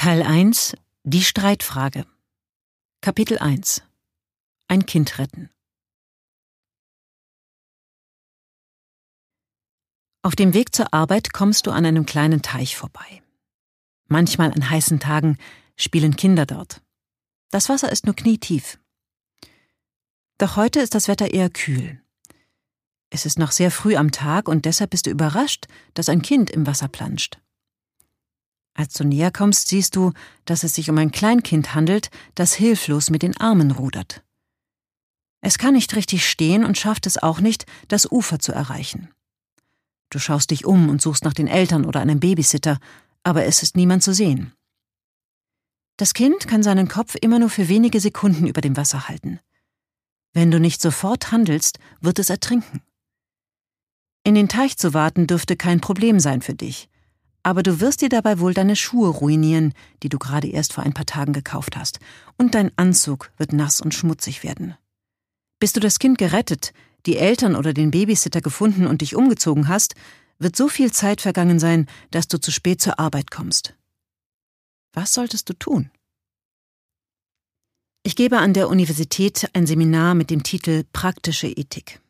Teil 1 Die Streitfrage Kapitel 1 Ein Kind retten Auf dem Weg zur Arbeit kommst du an einem kleinen Teich vorbei. Manchmal an heißen Tagen spielen Kinder dort. Das Wasser ist nur knietief. Doch heute ist das Wetter eher kühl. Es ist noch sehr früh am Tag und deshalb bist du überrascht, dass ein Kind im Wasser planscht. Als du näher kommst, siehst du, dass es sich um ein Kleinkind handelt, das hilflos mit den Armen rudert. Es kann nicht richtig stehen und schafft es auch nicht, das Ufer zu erreichen. Du schaust dich um und suchst nach den Eltern oder einem Babysitter, aber es ist niemand zu sehen. Das Kind kann seinen Kopf immer nur für wenige Sekunden über dem Wasser halten. Wenn du nicht sofort handelst, wird es ertrinken. In den Teich zu warten dürfte kein Problem sein für dich aber du wirst dir dabei wohl deine Schuhe ruinieren, die du gerade erst vor ein paar Tagen gekauft hast, und dein Anzug wird nass und schmutzig werden. Bis du das Kind gerettet, die Eltern oder den Babysitter gefunden und dich umgezogen hast, wird so viel Zeit vergangen sein, dass du zu spät zur Arbeit kommst. Was solltest du tun? Ich gebe an der Universität ein Seminar mit dem Titel Praktische Ethik.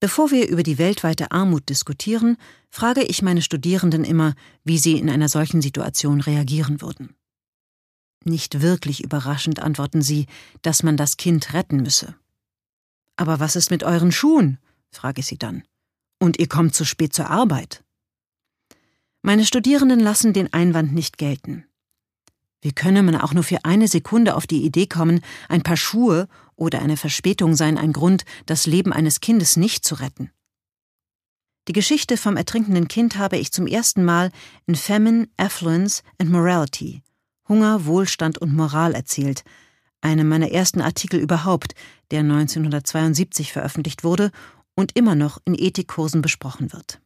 Bevor wir über die weltweite Armut diskutieren, frage ich meine Studierenden immer, wie sie in einer solchen Situation reagieren würden. Nicht wirklich überraschend antworten sie, dass man das Kind retten müsse. Aber was ist mit euren Schuhen? frage ich sie dann. Und ihr kommt zu spät zur Arbeit. Meine Studierenden lassen den Einwand nicht gelten. Wie könne man auch nur für eine Sekunde auf die Idee kommen, ein paar Schuhe oder eine Verspätung seien ein Grund, das Leben eines Kindes nicht zu retten? Die Geschichte vom ertrinkenden Kind habe ich zum ersten Mal in Famine, Affluence and Morality Hunger, Wohlstand und Moral erzählt, einem meiner ersten Artikel überhaupt, der 1972 veröffentlicht wurde und immer noch in Ethikkursen besprochen wird.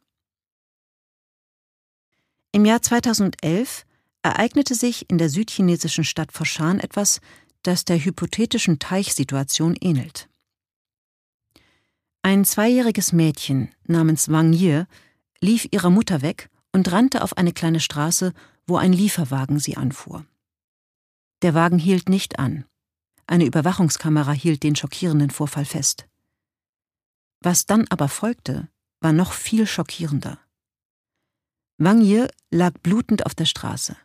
Im Jahr 2011 ereignete sich in der südchinesischen Stadt Foshan etwas, das der hypothetischen Teichsituation ähnelt. Ein zweijähriges Mädchen namens Wang Ye lief ihrer Mutter weg und rannte auf eine kleine Straße, wo ein Lieferwagen sie anfuhr. Der Wagen hielt nicht an. Eine Überwachungskamera hielt den schockierenden Vorfall fest. Was dann aber folgte, war noch viel schockierender. Wang Ye lag blutend auf der Straße.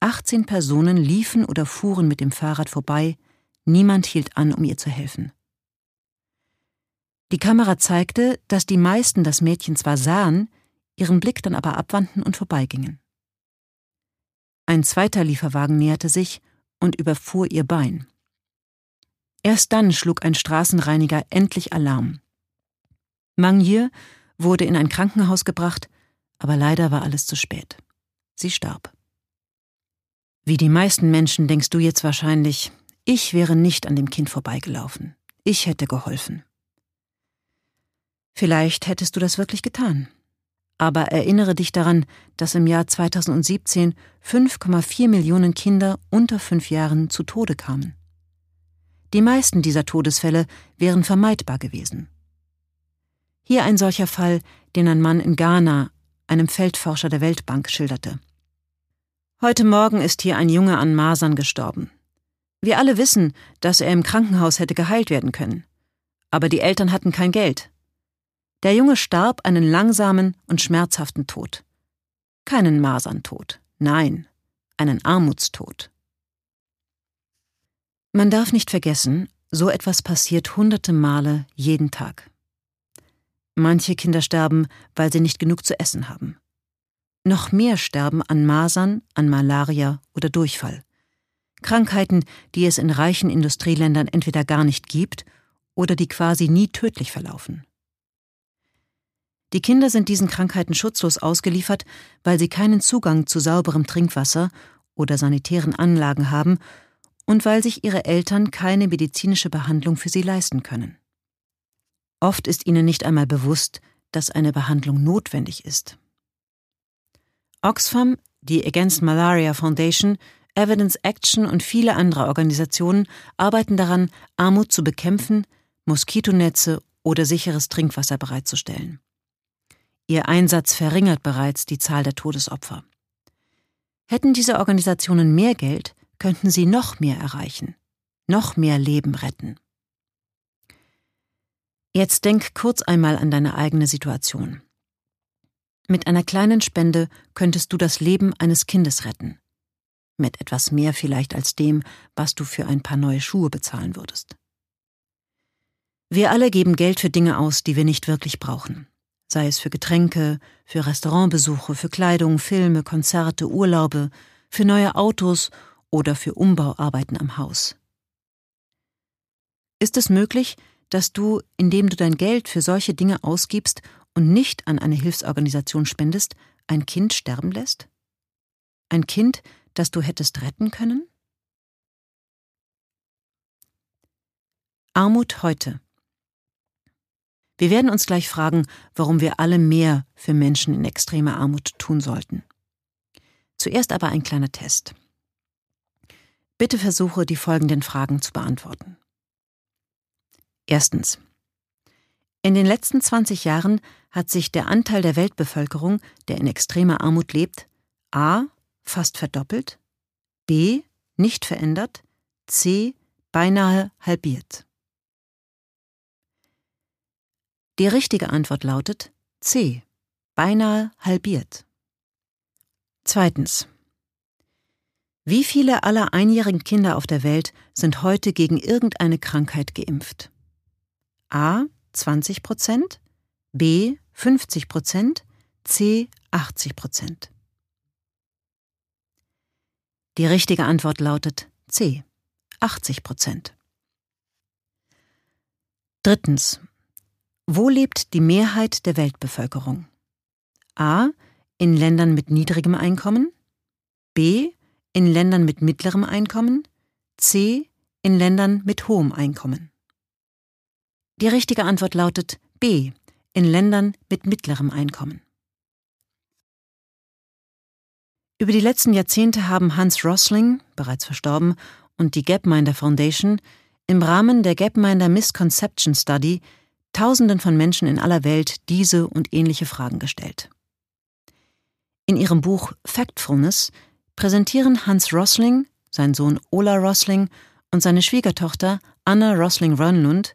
18 Personen liefen oder fuhren mit dem Fahrrad vorbei, niemand hielt an, um ihr zu helfen. Die Kamera zeigte, dass die meisten das Mädchen zwar sahen, ihren Blick dann aber abwandten und vorbeigingen. Ein zweiter Lieferwagen näherte sich und überfuhr ihr Bein. Erst dann schlug ein Straßenreiniger endlich Alarm. Mangier wurde in ein Krankenhaus gebracht, aber leider war alles zu spät. Sie starb. Wie die meisten Menschen denkst du jetzt wahrscheinlich, ich wäre nicht an dem Kind vorbeigelaufen. Ich hätte geholfen. Vielleicht hättest du das wirklich getan. Aber erinnere dich daran, dass im Jahr 2017 5,4 Millionen Kinder unter fünf Jahren zu Tode kamen. Die meisten dieser Todesfälle wären vermeidbar gewesen. Hier ein solcher Fall, den ein Mann in Ghana, einem Feldforscher der Weltbank, schilderte. Heute Morgen ist hier ein Junge an Masern gestorben. Wir alle wissen, dass er im Krankenhaus hätte geheilt werden können. Aber die Eltern hatten kein Geld. Der Junge starb einen langsamen und schmerzhaften Tod. Keinen Maserntod, nein, einen Armutstod. Man darf nicht vergessen, so etwas passiert hunderte Male jeden Tag. Manche Kinder sterben, weil sie nicht genug zu essen haben. Noch mehr sterben an Masern, an Malaria oder Durchfall. Krankheiten, die es in reichen Industrieländern entweder gar nicht gibt oder die quasi nie tödlich verlaufen. Die Kinder sind diesen Krankheiten schutzlos ausgeliefert, weil sie keinen Zugang zu sauberem Trinkwasser oder sanitären Anlagen haben und weil sich ihre Eltern keine medizinische Behandlung für sie leisten können. Oft ist ihnen nicht einmal bewusst, dass eine Behandlung notwendig ist. Oxfam, die Against Malaria Foundation, Evidence Action und viele andere Organisationen arbeiten daran, Armut zu bekämpfen, Moskitonetze oder sicheres Trinkwasser bereitzustellen. Ihr Einsatz verringert bereits die Zahl der Todesopfer. Hätten diese Organisationen mehr Geld, könnten sie noch mehr erreichen, noch mehr Leben retten. Jetzt denk kurz einmal an deine eigene Situation. Mit einer kleinen Spende könntest du das Leben eines Kindes retten. Mit etwas mehr vielleicht als dem, was du für ein paar neue Schuhe bezahlen würdest. Wir alle geben Geld für Dinge aus, die wir nicht wirklich brauchen. Sei es für Getränke, für Restaurantbesuche, für Kleidung, Filme, Konzerte, Urlaube, für neue Autos oder für Umbauarbeiten am Haus. Ist es möglich, dass du, indem du dein Geld für solche Dinge ausgibst und nicht an eine Hilfsorganisation spendest, ein Kind sterben lässt? Ein Kind, das du hättest retten können? Armut heute. Wir werden uns gleich fragen, warum wir alle mehr für Menschen in extremer Armut tun sollten. Zuerst aber ein kleiner Test. Bitte versuche, die folgenden Fragen zu beantworten. Erstens. In den letzten 20 Jahren hat sich der Anteil der Weltbevölkerung, der in extremer Armut lebt, a. fast verdoppelt, b. nicht verändert, c. beinahe halbiert. Die richtige Antwort lautet C. Beinahe halbiert. Zweitens. Wie viele aller einjährigen Kinder auf der Welt sind heute gegen irgendeine Krankheit geimpft? A 20 Prozent, B 50 Prozent, C 80 Prozent. Die richtige Antwort lautet C 80 Prozent. Drittens. Wo lebt die Mehrheit der Weltbevölkerung? A. In Ländern mit niedrigem Einkommen. B. In Ländern mit mittlerem Einkommen. C. In Ländern mit hohem Einkommen. Die richtige Antwort lautet B. In Ländern mit mittlerem Einkommen. Über die letzten Jahrzehnte haben Hans Rosling, bereits verstorben, und die Gapminder Foundation im Rahmen der Gapminder Misconception Study Tausenden von Menschen in aller Welt diese und ähnliche Fragen gestellt. In ihrem Buch Factfulness präsentieren Hans Rosling, sein Sohn Ola Rosling und seine Schwiegertochter Anna Rosling-Rönnlund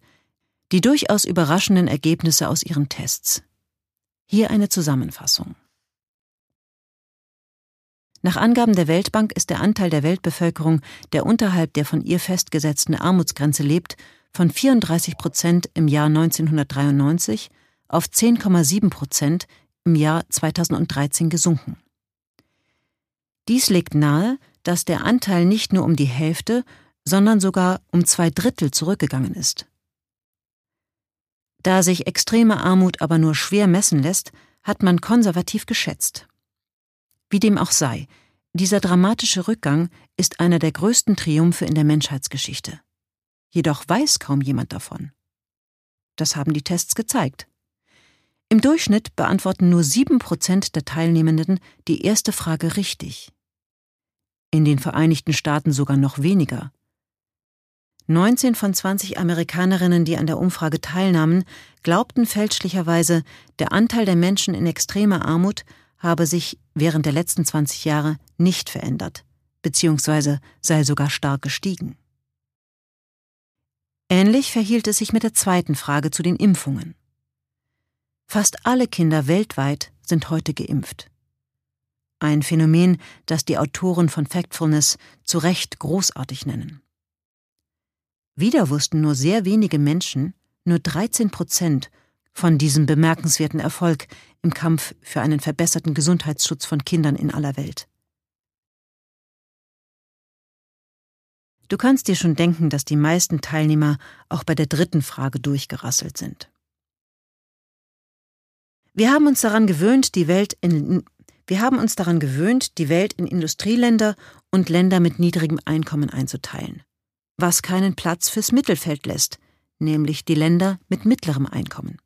die durchaus überraschenden Ergebnisse aus ihren Tests. Hier eine Zusammenfassung. Nach Angaben der Weltbank ist der Anteil der Weltbevölkerung, der unterhalb der von ihr festgesetzten Armutsgrenze lebt, von 34 Prozent im Jahr 1993 auf 10,7 Prozent im Jahr 2013 gesunken. Dies legt nahe, dass der Anteil nicht nur um die Hälfte, sondern sogar um zwei Drittel zurückgegangen ist. Da sich extreme Armut aber nur schwer messen lässt, hat man konservativ geschätzt. Wie dem auch sei, dieser dramatische Rückgang ist einer der größten Triumphe in der Menschheitsgeschichte. Jedoch weiß kaum jemand davon. Das haben die Tests gezeigt. Im Durchschnitt beantworten nur sieben Prozent der Teilnehmenden die erste Frage richtig. In den Vereinigten Staaten sogar noch weniger. 19 von 20 Amerikanerinnen, die an der Umfrage teilnahmen, glaubten fälschlicherweise, der Anteil der Menschen in extremer Armut habe sich während der letzten 20 Jahre nicht verändert, beziehungsweise sei sogar stark gestiegen. Ähnlich verhielt es sich mit der zweiten Frage zu den Impfungen. Fast alle Kinder weltweit sind heute geimpft. Ein Phänomen, das die Autoren von Factfulness zu Recht großartig nennen. Wieder wussten nur sehr wenige Menschen, nur 13 Prozent, von diesem bemerkenswerten Erfolg im Kampf für einen verbesserten Gesundheitsschutz von Kindern in aller Welt. Du kannst dir schon denken, dass die meisten Teilnehmer auch bei der dritten Frage durchgerasselt sind. Wir haben uns daran gewöhnt, die Welt in wir haben uns daran gewöhnt, die Welt in Industrieländer und Länder mit niedrigem Einkommen einzuteilen, was keinen Platz fürs Mittelfeld lässt, nämlich die Länder mit mittlerem Einkommen.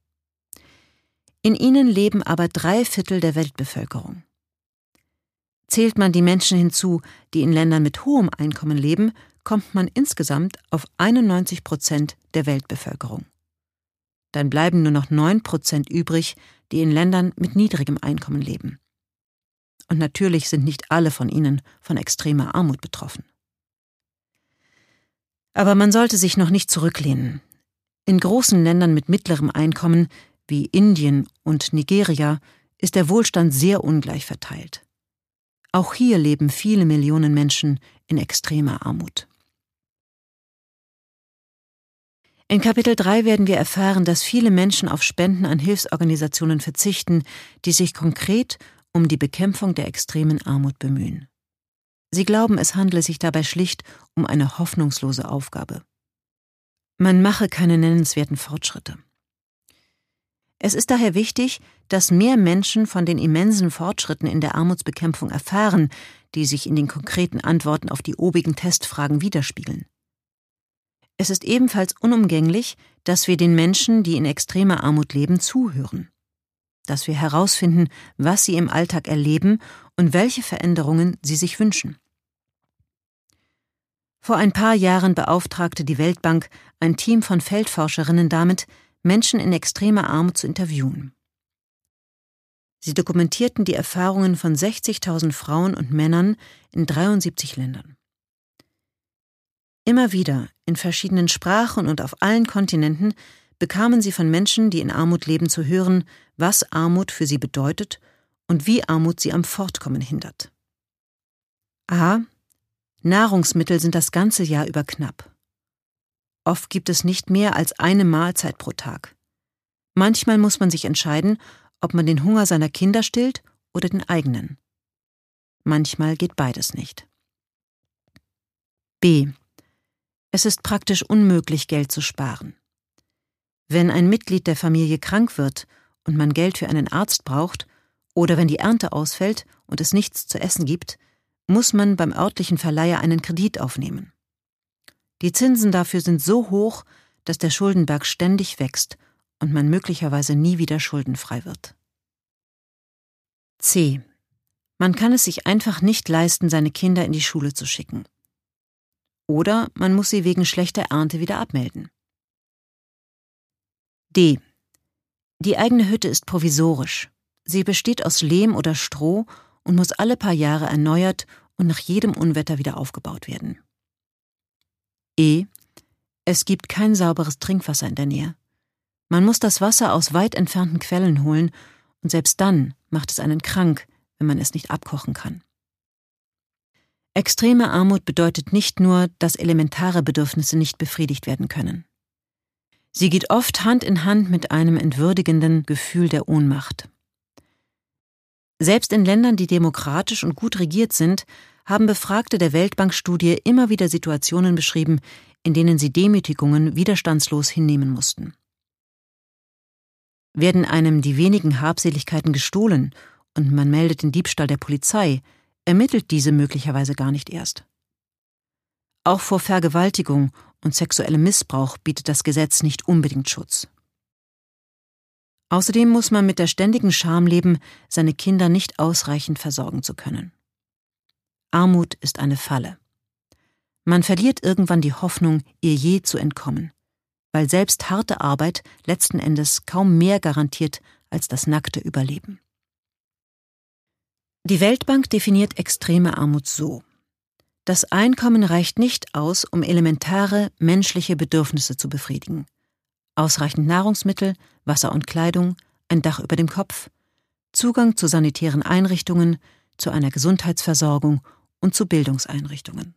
In ihnen leben aber drei Viertel der Weltbevölkerung. Zählt man die Menschen hinzu, die in Ländern mit hohem Einkommen leben, kommt man insgesamt auf 91 Prozent der Weltbevölkerung. Dann bleiben nur noch 9 Prozent übrig, die in Ländern mit niedrigem Einkommen leben. Und natürlich sind nicht alle von ihnen von extremer Armut betroffen. Aber man sollte sich noch nicht zurücklehnen. In großen Ländern mit mittlerem Einkommen wie Indien und Nigeria ist der Wohlstand sehr ungleich verteilt. Auch hier leben viele Millionen Menschen in extremer Armut. In Kapitel 3 werden wir erfahren, dass viele Menschen auf Spenden an Hilfsorganisationen verzichten, die sich konkret um die Bekämpfung der extremen Armut bemühen. Sie glauben, es handle sich dabei schlicht um eine hoffnungslose Aufgabe. Man mache keine nennenswerten Fortschritte. Es ist daher wichtig, dass mehr Menschen von den immensen Fortschritten in der Armutsbekämpfung erfahren, die sich in den konkreten Antworten auf die obigen Testfragen widerspiegeln. Es ist ebenfalls unumgänglich, dass wir den Menschen, die in extremer Armut leben, zuhören. Dass wir herausfinden, was sie im Alltag erleben und welche Veränderungen sie sich wünschen. Vor ein paar Jahren beauftragte die Weltbank ein Team von Feldforscherinnen damit, Menschen in extremer Armut zu interviewen. Sie dokumentierten die Erfahrungen von 60.000 Frauen und Männern in 73 Ländern. Immer wieder, in verschiedenen Sprachen und auf allen Kontinenten, bekamen sie von Menschen, die in Armut leben, zu hören, was Armut für sie bedeutet und wie Armut sie am Fortkommen hindert. A. Nahrungsmittel sind das ganze Jahr über knapp. Oft gibt es nicht mehr als eine Mahlzeit pro Tag. Manchmal muss man sich entscheiden, ob man den Hunger seiner Kinder stillt oder den eigenen. Manchmal geht beides nicht. B. Es ist praktisch unmöglich, Geld zu sparen. Wenn ein Mitglied der Familie krank wird und man Geld für einen Arzt braucht, oder wenn die Ernte ausfällt und es nichts zu essen gibt, muss man beim örtlichen Verleiher einen Kredit aufnehmen. Die Zinsen dafür sind so hoch, dass der Schuldenberg ständig wächst und man möglicherweise nie wieder schuldenfrei wird. C. Man kann es sich einfach nicht leisten, seine Kinder in die Schule zu schicken. Oder man muss sie wegen schlechter Ernte wieder abmelden. D. Die eigene Hütte ist provisorisch. Sie besteht aus Lehm oder Stroh und muss alle paar Jahre erneuert und nach jedem Unwetter wieder aufgebaut werden. E. Es gibt kein sauberes Trinkwasser in der Nähe. Man muss das Wasser aus weit entfernten Quellen holen, und selbst dann macht es einen krank, wenn man es nicht abkochen kann. Extreme Armut bedeutet nicht nur, dass elementare Bedürfnisse nicht befriedigt werden können. Sie geht oft Hand in Hand mit einem entwürdigenden Gefühl der Ohnmacht. Selbst in Ländern, die demokratisch und gut regiert sind, haben Befragte der Weltbankstudie immer wieder Situationen beschrieben, in denen sie Demütigungen widerstandslos hinnehmen mussten. Werden einem die wenigen Habseligkeiten gestohlen und man meldet den Diebstahl der Polizei, ermittelt diese möglicherweise gar nicht erst. Auch vor Vergewaltigung und sexuellem Missbrauch bietet das Gesetz nicht unbedingt Schutz. Außerdem muss man mit der ständigen Scham leben, seine Kinder nicht ausreichend versorgen zu können. Armut ist eine Falle. Man verliert irgendwann die Hoffnung, ihr je zu entkommen, weil selbst harte Arbeit letzten Endes kaum mehr garantiert als das nackte Überleben. Die Weltbank definiert extreme Armut so. Das Einkommen reicht nicht aus, um elementare menschliche Bedürfnisse zu befriedigen. Ausreichend Nahrungsmittel, Wasser und Kleidung, ein Dach über dem Kopf, Zugang zu sanitären Einrichtungen, zu einer Gesundheitsversorgung und zu Bildungseinrichtungen.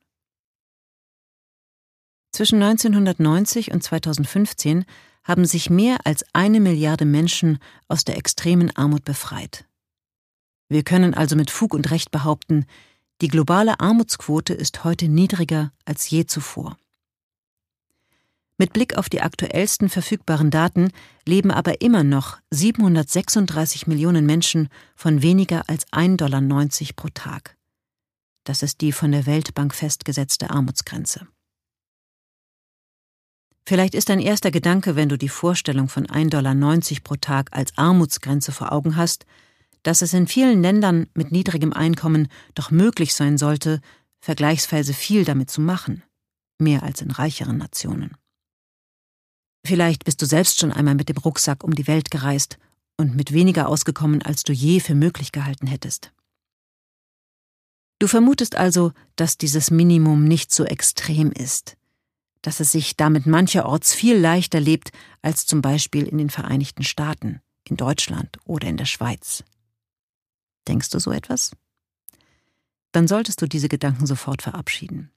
Zwischen 1990 und 2015 haben sich mehr als eine Milliarde Menschen aus der extremen Armut befreit. Wir können also mit Fug und Recht behaupten, die globale Armutsquote ist heute niedriger als je zuvor. Mit Blick auf die aktuellsten verfügbaren Daten leben aber immer noch 736 Millionen Menschen von weniger als 1,90 Dollar pro Tag. Das ist die von der Weltbank festgesetzte Armutsgrenze. Vielleicht ist dein erster Gedanke, wenn du die Vorstellung von 1,90 Dollar pro Tag als Armutsgrenze vor Augen hast, dass es in vielen Ländern mit niedrigem Einkommen doch möglich sein sollte, vergleichsweise viel damit zu machen, mehr als in reicheren Nationen. Vielleicht bist du selbst schon einmal mit dem Rucksack um die Welt gereist und mit weniger ausgekommen, als du je für möglich gehalten hättest. Du vermutest also, dass dieses Minimum nicht so extrem ist, dass es sich damit mancherorts viel leichter lebt als zum Beispiel in den Vereinigten Staaten, in Deutschland oder in der Schweiz. Denkst du so etwas? Dann solltest du diese Gedanken sofort verabschieden.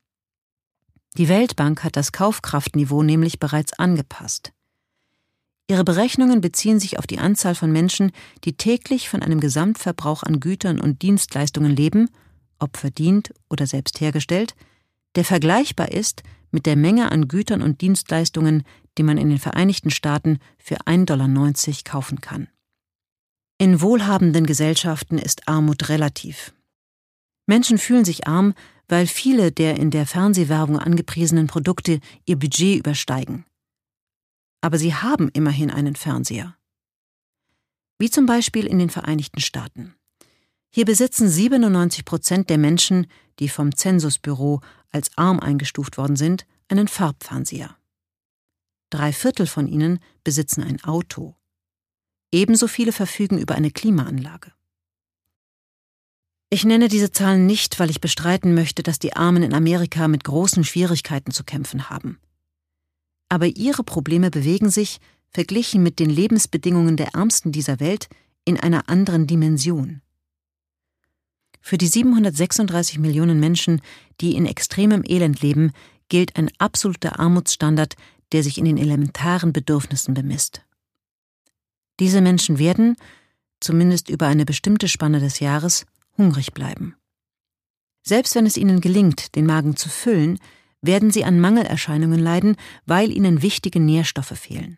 Die Weltbank hat das Kaufkraftniveau nämlich bereits angepasst. Ihre Berechnungen beziehen sich auf die Anzahl von Menschen, die täglich von einem Gesamtverbrauch an Gütern und Dienstleistungen leben, ob verdient oder selbst hergestellt, der vergleichbar ist mit der Menge an Gütern und Dienstleistungen, die man in den Vereinigten Staaten für 1,90 Dollar kaufen kann. In wohlhabenden Gesellschaften ist Armut relativ. Menschen fühlen sich arm, weil viele der in der Fernsehwerbung angepriesenen Produkte ihr Budget übersteigen aber sie haben immerhin einen Fernseher. Wie zum Beispiel in den Vereinigten Staaten. Hier besitzen 97 Prozent der Menschen, die vom Zensusbüro als arm eingestuft worden sind, einen Farbfernseher. Drei Viertel von ihnen besitzen ein Auto. Ebenso viele verfügen über eine Klimaanlage. Ich nenne diese Zahlen nicht, weil ich bestreiten möchte, dass die Armen in Amerika mit großen Schwierigkeiten zu kämpfen haben aber ihre Probleme bewegen sich, verglichen mit den Lebensbedingungen der Ärmsten dieser Welt, in einer anderen Dimension. Für die 736 Millionen Menschen, die in extremem Elend leben, gilt ein absoluter Armutsstandard, der sich in den elementaren Bedürfnissen bemisst. Diese Menschen werden, zumindest über eine bestimmte Spanne des Jahres, hungrig bleiben. Selbst wenn es ihnen gelingt, den Magen zu füllen, werden sie an Mangelerscheinungen leiden, weil ihnen wichtige Nährstoffe fehlen.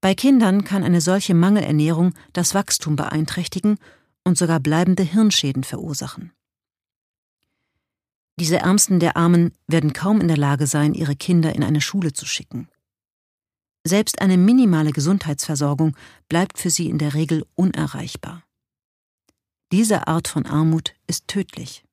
Bei Kindern kann eine solche Mangelernährung das Wachstum beeinträchtigen und sogar bleibende Hirnschäden verursachen. Diese Ärmsten der Armen werden kaum in der Lage sein, ihre Kinder in eine Schule zu schicken. Selbst eine minimale Gesundheitsversorgung bleibt für sie in der Regel unerreichbar. Diese Art von Armut ist tödlich.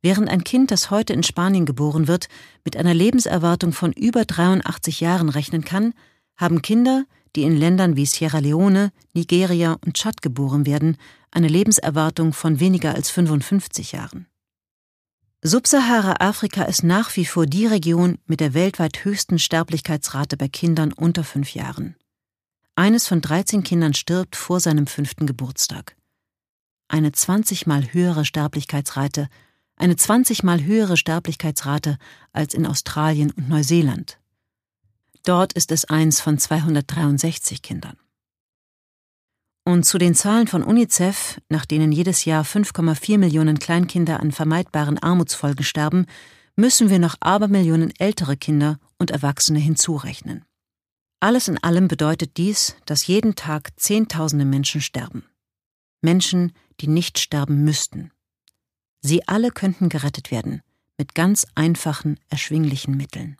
Während ein Kind, das heute in Spanien geboren wird, mit einer Lebenserwartung von über 83 Jahren rechnen kann, haben Kinder, die in Ländern wie Sierra Leone, Nigeria und Tschad geboren werden, eine Lebenserwartung von weniger als 55 Jahren. Subsahara-Afrika ist nach wie vor die Region mit der weltweit höchsten Sterblichkeitsrate bei Kindern unter fünf Jahren. Eines von 13 Kindern stirbt vor seinem fünften Geburtstag. Eine 20 mal höhere Sterblichkeitsrate eine 20 mal höhere Sterblichkeitsrate als in Australien und Neuseeland. Dort ist es eins von 263 Kindern. Und zu den Zahlen von UNICEF, nach denen jedes Jahr 5,4 Millionen Kleinkinder an vermeidbaren Armutsfolgen sterben, müssen wir noch Abermillionen ältere Kinder und Erwachsene hinzurechnen. Alles in allem bedeutet dies, dass jeden Tag Zehntausende Menschen sterben. Menschen, die nicht sterben müssten. Sie alle könnten gerettet werden, mit ganz einfachen, erschwinglichen Mitteln.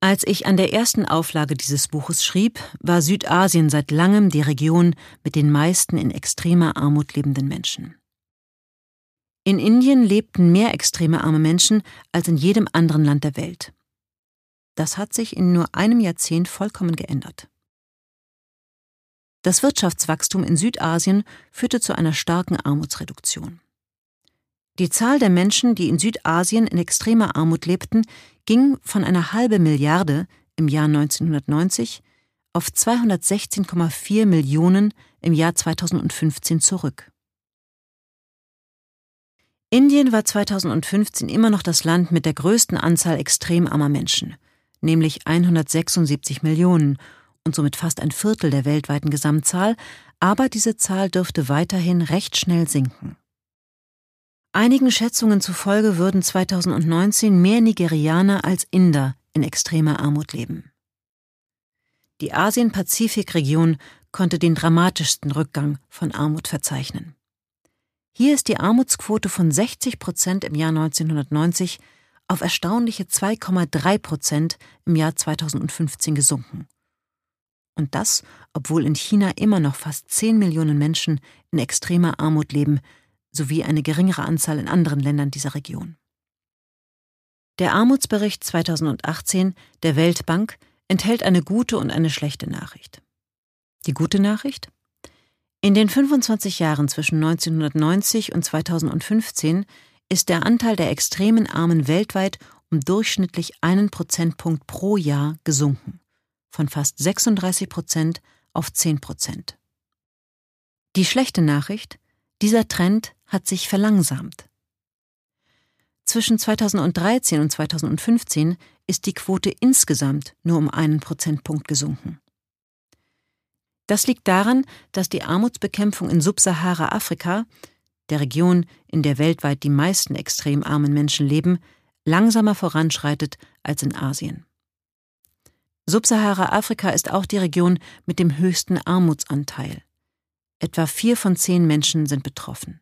Als ich an der ersten Auflage dieses Buches schrieb, war Südasien seit langem die Region mit den meisten in extremer Armut lebenden Menschen. In Indien lebten mehr extreme arme Menschen als in jedem anderen Land der Welt. Das hat sich in nur einem Jahrzehnt vollkommen geändert. Das Wirtschaftswachstum in Südasien führte zu einer starken Armutsreduktion. Die Zahl der Menschen, die in Südasien in extremer Armut lebten, ging von einer halben Milliarde im Jahr 1990 auf 216,4 Millionen im Jahr 2015 zurück. Indien war 2015 immer noch das Land mit der größten Anzahl extrem armer Menschen, nämlich 176 Millionen und somit fast ein Viertel der weltweiten Gesamtzahl, aber diese Zahl dürfte weiterhin recht schnell sinken. Einigen Schätzungen zufolge würden 2019 mehr Nigerianer als Inder in extremer Armut leben. Die Asien-Pazifik-Region konnte den dramatischsten Rückgang von Armut verzeichnen. Hier ist die Armutsquote von 60 Prozent im Jahr 1990 auf erstaunliche 2,3 Prozent im Jahr 2015 gesunken. Und das, obwohl in China immer noch fast 10 Millionen Menschen in extremer Armut leben, sowie eine geringere Anzahl in anderen Ländern dieser Region. Der Armutsbericht 2018 der Weltbank enthält eine gute und eine schlechte Nachricht. Die gute Nachricht? In den 25 Jahren zwischen 1990 und 2015 ist der Anteil der extremen Armen weltweit um durchschnittlich einen Prozentpunkt pro Jahr gesunken, von fast 36 Prozent auf 10 Prozent. Die schlechte Nachricht, dieser Trend hat sich verlangsamt. Zwischen 2013 und 2015 ist die Quote insgesamt nur um einen Prozentpunkt gesunken. Das liegt daran, dass die Armutsbekämpfung in Subsahara-Afrika, der Region, in der weltweit die meisten extrem armen Menschen leben, langsamer voranschreitet als in Asien. Subsahara-Afrika ist auch die Region mit dem höchsten Armutsanteil. Etwa vier von zehn Menschen sind betroffen.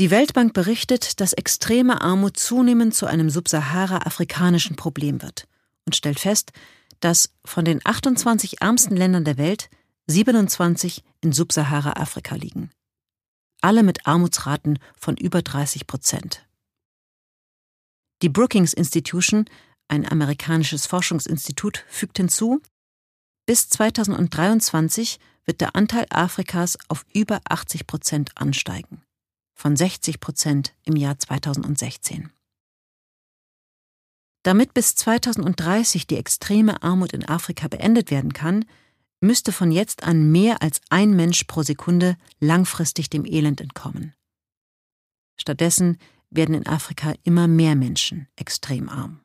Die Weltbank berichtet, dass extreme Armut zunehmend zu einem subsahara-afrikanischen Problem wird und stellt fest, dass von den 28 ärmsten Ländern der Welt 27 in Subsahara-Afrika liegen. Alle mit Armutsraten von über 30 Prozent. Die Brookings Institution, ein amerikanisches Forschungsinstitut, fügt hinzu, bis 2023 wird der Anteil Afrikas auf über 80 Prozent ansteigen, von 60 Prozent im Jahr 2016. Damit bis 2030 die extreme Armut in Afrika beendet werden kann, müsste von jetzt an mehr als ein Mensch pro Sekunde langfristig dem Elend entkommen. Stattdessen werden in Afrika immer mehr Menschen extrem arm.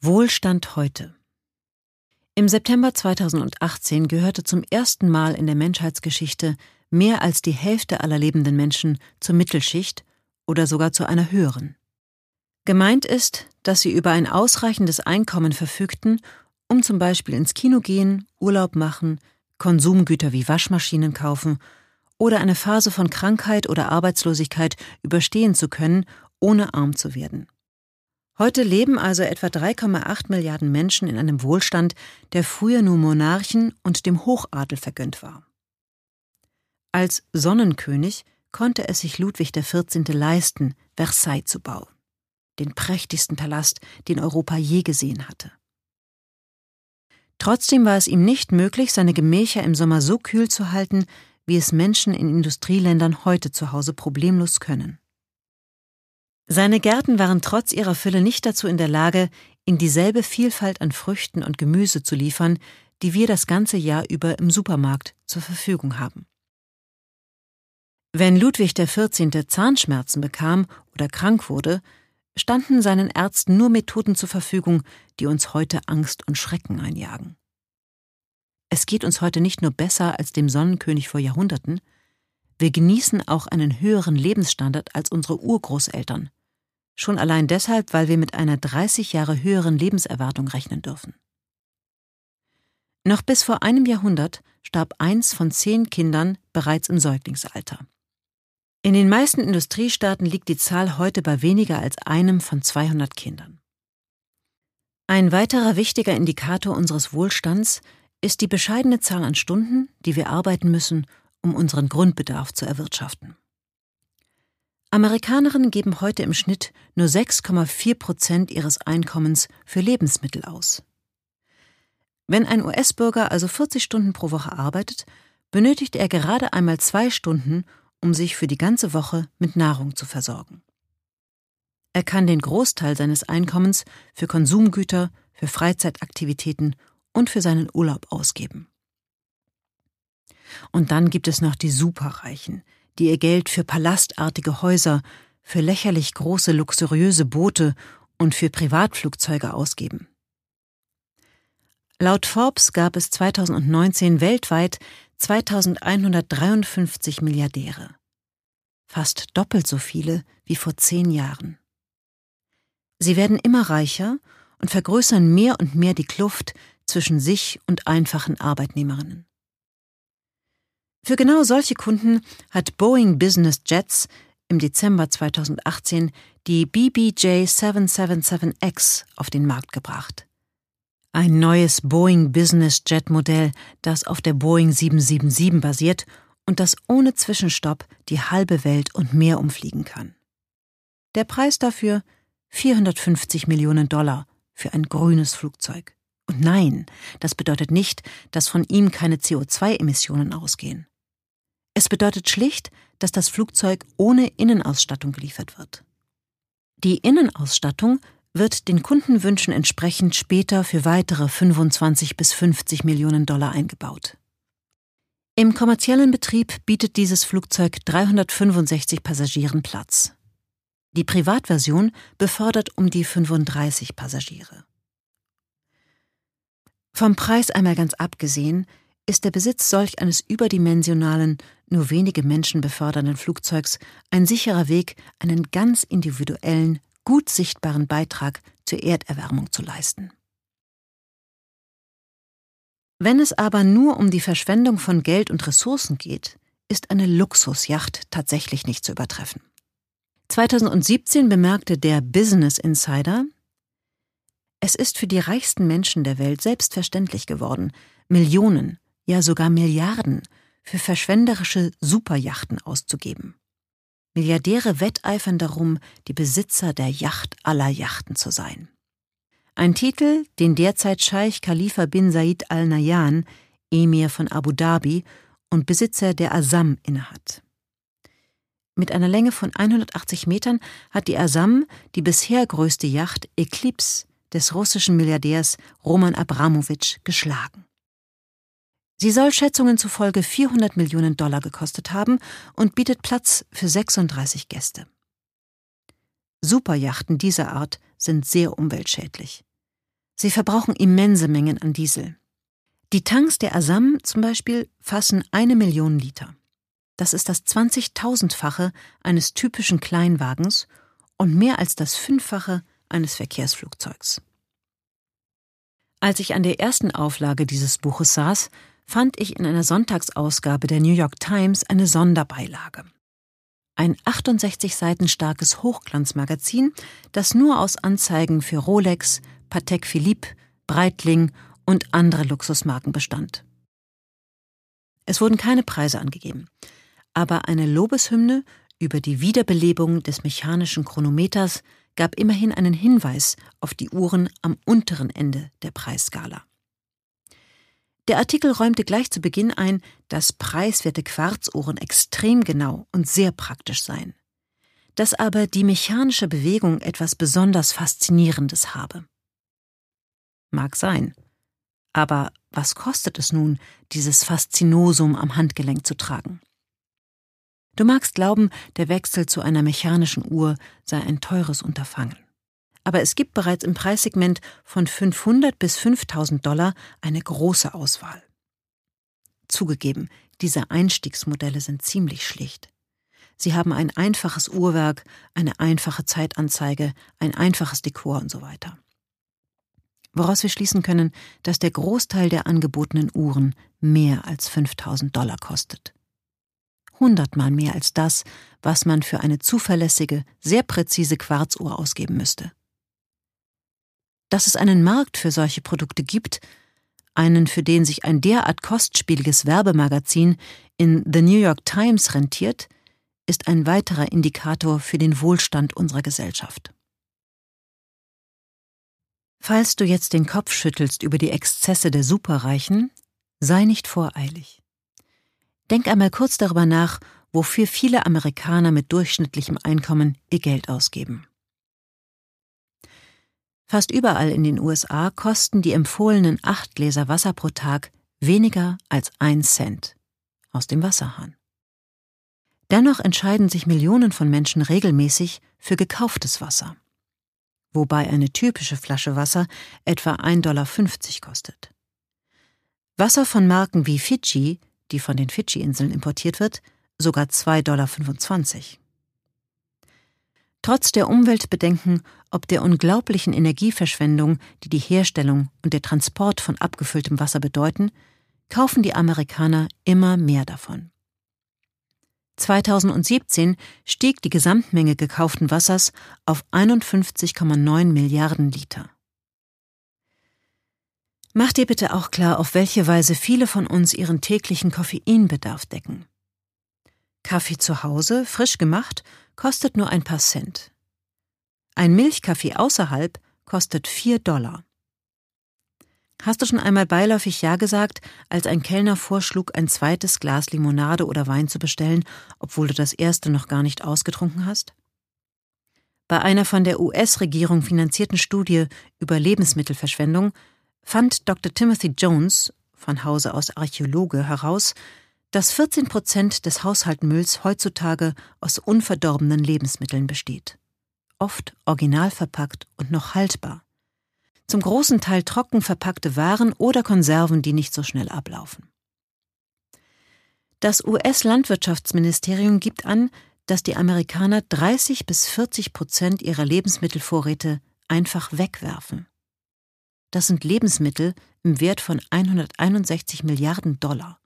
Wohlstand heute. Im September 2018 gehörte zum ersten Mal in der Menschheitsgeschichte mehr als die Hälfte aller lebenden Menschen zur Mittelschicht oder sogar zu einer höheren. Gemeint ist, dass sie über ein ausreichendes Einkommen verfügten, um zum Beispiel ins Kino gehen, Urlaub machen, Konsumgüter wie Waschmaschinen kaufen oder eine Phase von Krankheit oder Arbeitslosigkeit überstehen zu können, ohne arm zu werden. Heute leben also etwa 3,8 Milliarden Menschen in einem Wohlstand, der früher nur Monarchen und dem Hochadel vergönnt war. Als Sonnenkönig konnte es sich Ludwig XIV. leisten, Versailles zu bauen den prächtigsten Palast, den Europa je gesehen hatte. Trotzdem war es ihm nicht möglich, seine Gemächer im Sommer so kühl zu halten, wie es Menschen in Industrieländern heute zu Hause problemlos können. Seine Gärten waren trotz ihrer Fülle nicht dazu in der Lage, ihm dieselbe Vielfalt an Früchten und Gemüse zu liefern, die wir das ganze Jahr über im Supermarkt zur Verfügung haben. Wenn Ludwig XIV. Zahnschmerzen bekam oder krank wurde, standen seinen Ärzten nur Methoden zur Verfügung, die uns heute Angst und Schrecken einjagen. Es geht uns heute nicht nur besser als dem Sonnenkönig vor Jahrhunderten, wir genießen auch einen höheren Lebensstandard als unsere Urgroßeltern, schon allein deshalb, weil wir mit einer 30 Jahre höheren Lebenserwartung rechnen dürfen. Noch bis vor einem Jahrhundert starb eins von zehn Kindern bereits im Säuglingsalter. In den meisten Industriestaaten liegt die Zahl heute bei weniger als einem von 200 Kindern. Ein weiterer wichtiger Indikator unseres Wohlstands ist die bescheidene Zahl an Stunden, die wir arbeiten müssen, um unseren Grundbedarf zu erwirtschaften. Amerikanerinnen geben heute im Schnitt nur 6,4 Prozent ihres Einkommens für Lebensmittel aus. Wenn ein US-Bürger also 40 Stunden pro Woche arbeitet, benötigt er gerade einmal zwei Stunden, um sich für die ganze Woche mit Nahrung zu versorgen. Er kann den Großteil seines Einkommens für Konsumgüter, für Freizeitaktivitäten und für seinen Urlaub ausgeben. Und dann gibt es noch die Superreichen, die ihr Geld für palastartige Häuser, für lächerlich große luxuriöse Boote und für Privatflugzeuge ausgeben. Laut Forbes gab es 2019 weltweit 2153 Milliardäre. Fast doppelt so viele wie vor zehn Jahren. Sie werden immer reicher und vergrößern mehr und mehr die Kluft zwischen sich und einfachen Arbeitnehmerinnen. Für genau solche Kunden hat Boeing Business Jets im Dezember 2018 die BBJ 777X auf den Markt gebracht. Ein neues Boeing Business Jet Modell, das auf der Boeing 777 basiert und das ohne Zwischenstopp die halbe Welt und mehr umfliegen kann. Der Preis dafür 450 Millionen Dollar für ein grünes Flugzeug und nein, das bedeutet nicht, dass von ihm keine CO2-Emissionen ausgehen. Es bedeutet schlicht, dass das Flugzeug ohne Innenausstattung geliefert wird. Die Innenausstattung wird den Kundenwünschen entsprechend später für weitere 25 bis 50 Millionen Dollar eingebaut. Im kommerziellen Betrieb bietet dieses Flugzeug 365 Passagieren Platz. Die Privatversion befördert um die 35 Passagiere. Vom Preis einmal ganz abgesehen, ist der Besitz solch eines überdimensionalen, nur wenige Menschen befördernden Flugzeugs ein sicherer Weg, einen ganz individuellen, gut sichtbaren Beitrag zur Erderwärmung zu leisten. Wenn es aber nur um die Verschwendung von Geld und Ressourcen geht, ist eine Luxusjacht tatsächlich nicht zu übertreffen. 2017 bemerkte der Business Insider, es ist für die reichsten Menschen der Welt selbstverständlich geworden, Millionen, ja sogar Milliarden für verschwenderische Superjachten auszugeben. Milliardäre wetteifern darum, die Besitzer der Yacht aller Yachten zu sein. Ein Titel, den derzeit Scheich Khalifa bin Said Al Nahyan, Emir von Abu Dhabi und Besitzer der Asam innehat. Mit einer Länge von 180 Metern hat die Asam die bisher größte Yacht Eclipse des russischen Milliardärs Roman Abramowitsch geschlagen. Sie soll Schätzungen zufolge 400 Millionen Dollar gekostet haben und bietet Platz für 36 Gäste. Superjachten dieser Art sind sehr umweltschädlich. Sie verbrauchen immense Mengen an Diesel. Die Tanks der Asam zum Beispiel fassen eine Million Liter. Das ist das 20.000-fache eines typischen Kleinwagens und mehr als das Fünffache eines Verkehrsflugzeugs. Als ich an der ersten Auflage dieses Buches saß, fand ich in einer Sonntagsausgabe der New York Times eine Sonderbeilage. Ein 68 Seiten starkes Hochglanzmagazin, das nur aus Anzeigen für Rolex, Patek Philippe, Breitling und andere Luxusmarken bestand. Es wurden keine Preise angegeben, aber eine Lobeshymne über die Wiederbelebung des mechanischen Chronometers gab immerhin einen Hinweis auf die Uhren am unteren Ende der Preisskala. Der Artikel räumte gleich zu Beginn ein, dass preiswerte Quarzuhren extrem genau und sehr praktisch seien, dass aber die mechanische Bewegung etwas besonders Faszinierendes habe. Mag sein. Aber was kostet es nun, dieses Faszinosum am Handgelenk zu tragen? Du magst glauben, der Wechsel zu einer mechanischen Uhr sei ein teures Unterfangen aber es gibt bereits im Preissegment von 500 bis 5000 Dollar eine große Auswahl. Zugegeben, diese Einstiegsmodelle sind ziemlich schlicht. Sie haben ein einfaches Uhrwerk, eine einfache Zeitanzeige, ein einfaches Dekor und so weiter. Woraus wir schließen können, dass der Großteil der angebotenen Uhren mehr als 5000 Dollar kostet. Hundertmal mehr als das, was man für eine zuverlässige, sehr präzise Quarzuhr ausgeben müsste. Dass es einen Markt für solche Produkte gibt, einen, für den sich ein derart kostspieliges Werbemagazin in The New York Times rentiert, ist ein weiterer Indikator für den Wohlstand unserer Gesellschaft. Falls du jetzt den Kopf schüttelst über die Exzesse der Superreichen, sei nicht voreilig. Denk einmal kurz darüber nach, wofür viele Amerikaner mit durchschnittlichem Einkommen ihr Geld ausgeben. Fast überall in den USA kosten die empfohlenen acht Gläser Wasser pro Tag weniger als ein Cent aus dem Wasserhahn. Dennoch entscheiden sich Millionen von Menschen regelmäßig für gekauftes Wasser, wobei eine typische Flasche Wasser etwa 1,50 Dollar kostet. Wasser von Marken wie Fidschi, die von den Fidschi-Inseln importiert wird, sogar 2,25 Dollar. Trotz der Umweltbedenken ob der unglaublichen Energieverschwendung, die die Herstellung und der Transport von abgefülltem Wasser bedeuten, kaufen die Amerikaner immer mehr davon. 2017 stieg die Gesamtmenge gekauften Wassers auf 51,9 Milliarden Liter. Mach dir bitte auch klar, auf welche Weise viele von uns ihren täglichen Koffeinbedarf decken. Kaffee zu Hause, frisch gemacht, kostet nur ein paar Cent. Ein Milchkaffee außerhalb kostet 4 Dollar. Hast du schon einmal beiläufig Ja gesagt, als ein Kellner vorschlug, ein zweites Glas Limonade oder Wein zu bestellen, obwohl du das erste noch gar nicht ausgetrunken hast? Bei einer von der US-Regierung finanzierten Studie über Lebensmittelverschwendung fand Dr. Timothy Jones, von Hause aus Archäologe, heraus, dass 14 Prozent des Haushaltmülls heutzutage aus unverdorbenen Lebensmitteln besteht. Oft original verpackt und noch haltbar. Zum großen Teil trocken verpackte Waren oder Konserven, die nicht so schnell ablaufen. Das US-Landwirtschaftsministerium gibt an, dass die Amerikaner 30 bis 40 Prozent ihrer Lebensmittelvorräte einfach wegwerfen. Das sind Lebensmittel im Wert von 161 Milliarden Dollar.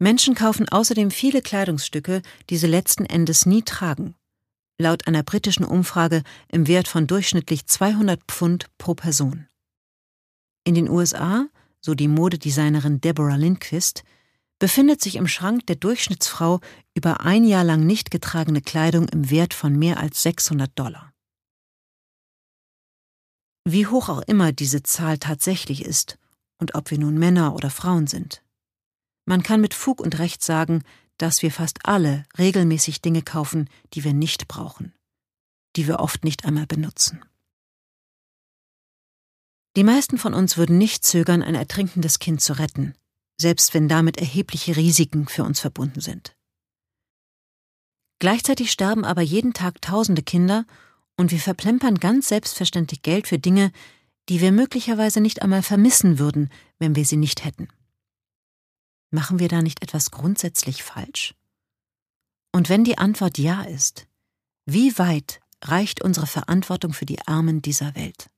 Menschen kaufen außerdem viele Kleidungsstücke, die sie letzten Endes nie tragen. Laut einer britischen Umfrage im Wert von durchschnittlich 200 Pfund pro Person. In den USA, so die Modedesignerin Deborah Lindquist, befindet sich im Schrank der Durchschnittsfrau über ein Jahr lang nicht getragene Kleidung im Wert von mehr als 600 Dollar. Wie hoch auch immer diese Zahl tatsächlich ist und ob wir nun Männer oder Frauen sind. Man kann mit Fug und Recht sagen, dass wir fast alle regelmäßig Dinge kaufen, die wir nicht brauchen, die wir oft nicht einmal benutzen. Die meisten von uns würden nicht zögern, ein ertrinkendes Kind zu retten, selbst wenn damit erhebliche Risiken für uns verbunden sind. Gleichzeitig sterben aber jeden Tag tausende Kinder und wir verplempern ganz selbstverständlich Geld für Dinge, die wir möglicherweise nicht einmal vermissen würden, wenn wir sie nicht hätten. Machen wir da nicht etwas grundsätzlich falsch? Und wenn die Antwort ja ist, wie weit reicht unsere Verantwortung für die Armen dieser Welt?